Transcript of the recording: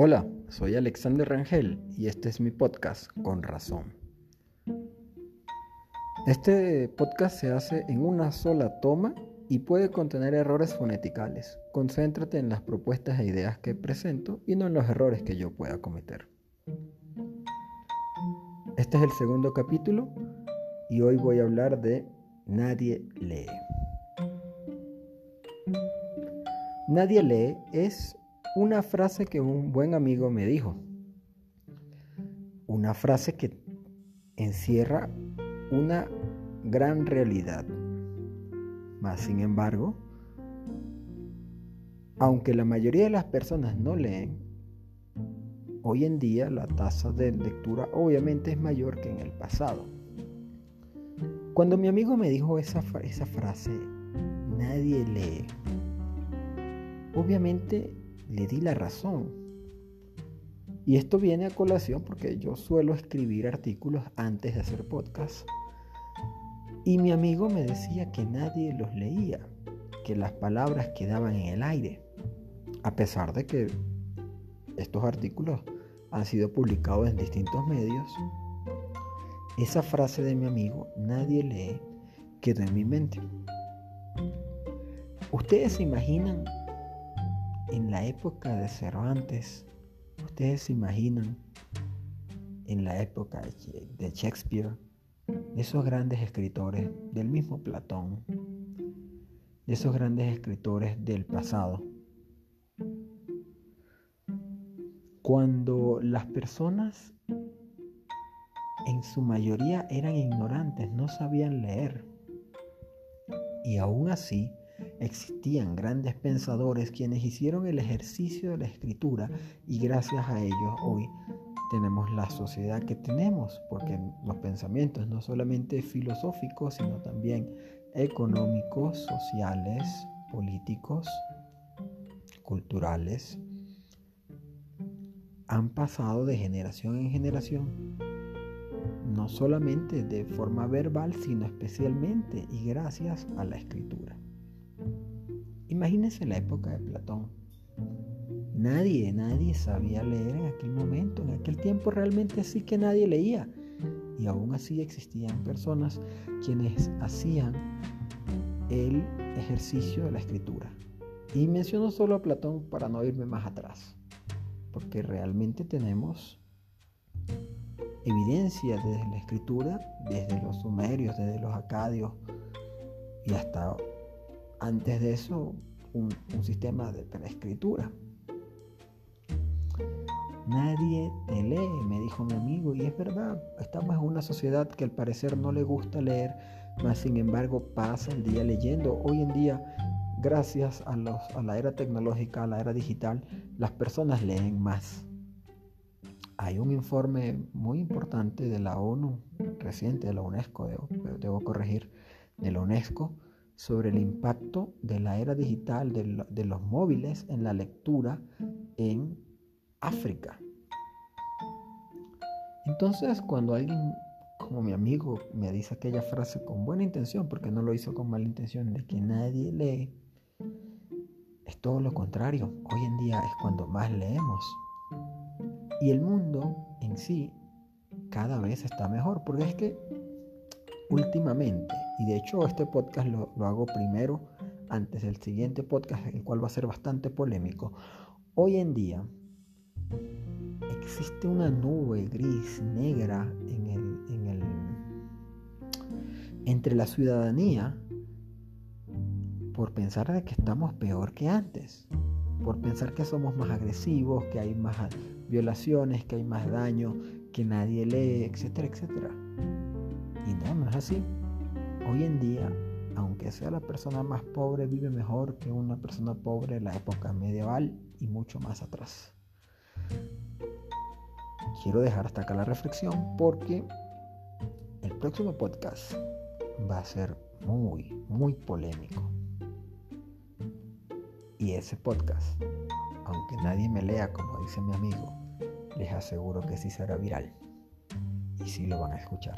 Hola, soy Alexander Rangel y este es mi podcast Con Razón. Este podcast se hace en una sola toma y puede contener errores foneticales. Concéntrate en las propuestas e ideas que presento y no en los errores que yo pueda cometer. Este es el segundo capítulo y hoy voy a hablar de Nadie lee. Nadie lee es una frase que un buen amigo me dijo. Una frase que encierra una gran realidad. Mas, sin embargo, aunque la mayoría de las personas no leen, hoy en día la tasa de lectura obviamente es mayor que en el pasado. Cuando mi amigo me dijo esa, esa frase, nadie lee, obviamente le di la razón. Y esto viene a colación porque yo suelo escribir artículos antes de hacer podcast. Y mi amigo me decía que nadie los leía, que las palabras quedaban en el aire, a pesar de que estos artículos han sido publicados en distintos medios. Esa frase de mi amigo, nadie lee, quedó en mi mente. ¿Ustedes se imaginan en la época de Cervantes, ustedes se imaginan en la época de Shakespeare, esos grandes escritores, del mismo Platón, de esos grandes escritores del pasado, cuando las personas en su mayoría eran ignorantes, no sabían leer, y aún así existían grandes pensadores quienes hicieron el ejercicio de la escritura y gracias a ellos hoy tenemos la sociedad que tenemos, porque los pensamientos no solamente filosóficos, sino también económicos, sociales, políticos, culturales, han pasado de generación en generación, no solamente de forma verbal, sino especialmente y gracias a la escritura. Imagínense la época de Platón. Nadie, nadie sabía leer en aquel momento. En aquel tiempo realmente sí que nadie leía. Y aún así existían personas quienes hacían el ejercicio de la escritura. Y menciono solo a Platón para no irme más atrás. Porque realmente tenemos evidencia desde la escritura, desde los sumerios, desde los acadios y hasta antes de eso un, sistema de escritura. Nadie te lee, me dijo mi amigo, y es verdad, estamos en una sociedad que al parecer no le gusta leer, mas sin embargo pasa el día leyendo. Hoy en día, gracias a la era tecnológica, a la era digital, las personas leen más. Hay un informe muy importante de la ONU, reciente de la UNESCO, debo, debo corregir, de la UNESCO, sobre el impacto de la era digital, de, los móviles en la lectura en África. Entonces, cuando alguien como mi amigo me dice aquella frase con buena intención, porque no lo hizo con mala intención, de que nadie lee, es todo lo contrario. Hoy en día es cuando más leemos. Y el mundo en sí cada vez está mejor, porque es que últimamente y de hecho este podcast lo, hago primero antes del siguiente podcast, el cual va a ser bastante polémico. Hoy en día existe una nube gris, negra en el, en el, entre la ciudadanía por pensar de que estamos peor que antes, por pensar que somos más agresivos, que hay más violaciones, que hay más daño, que nadie lee, etcétera, etcétera. Y no, no es así. Hoy en día, aunque sea la persona más pobre, vive mejor que una persona pobre en la época medieval y mucho más atrás. Quiero dejar hasta acá la reflexión porque el próximo podcast va a ser muy, muy polémico. Y ese podcast, aunque nadie me lea como dice mi amigo, les aseguro que sí será viral. Y sí lo van a escuchar.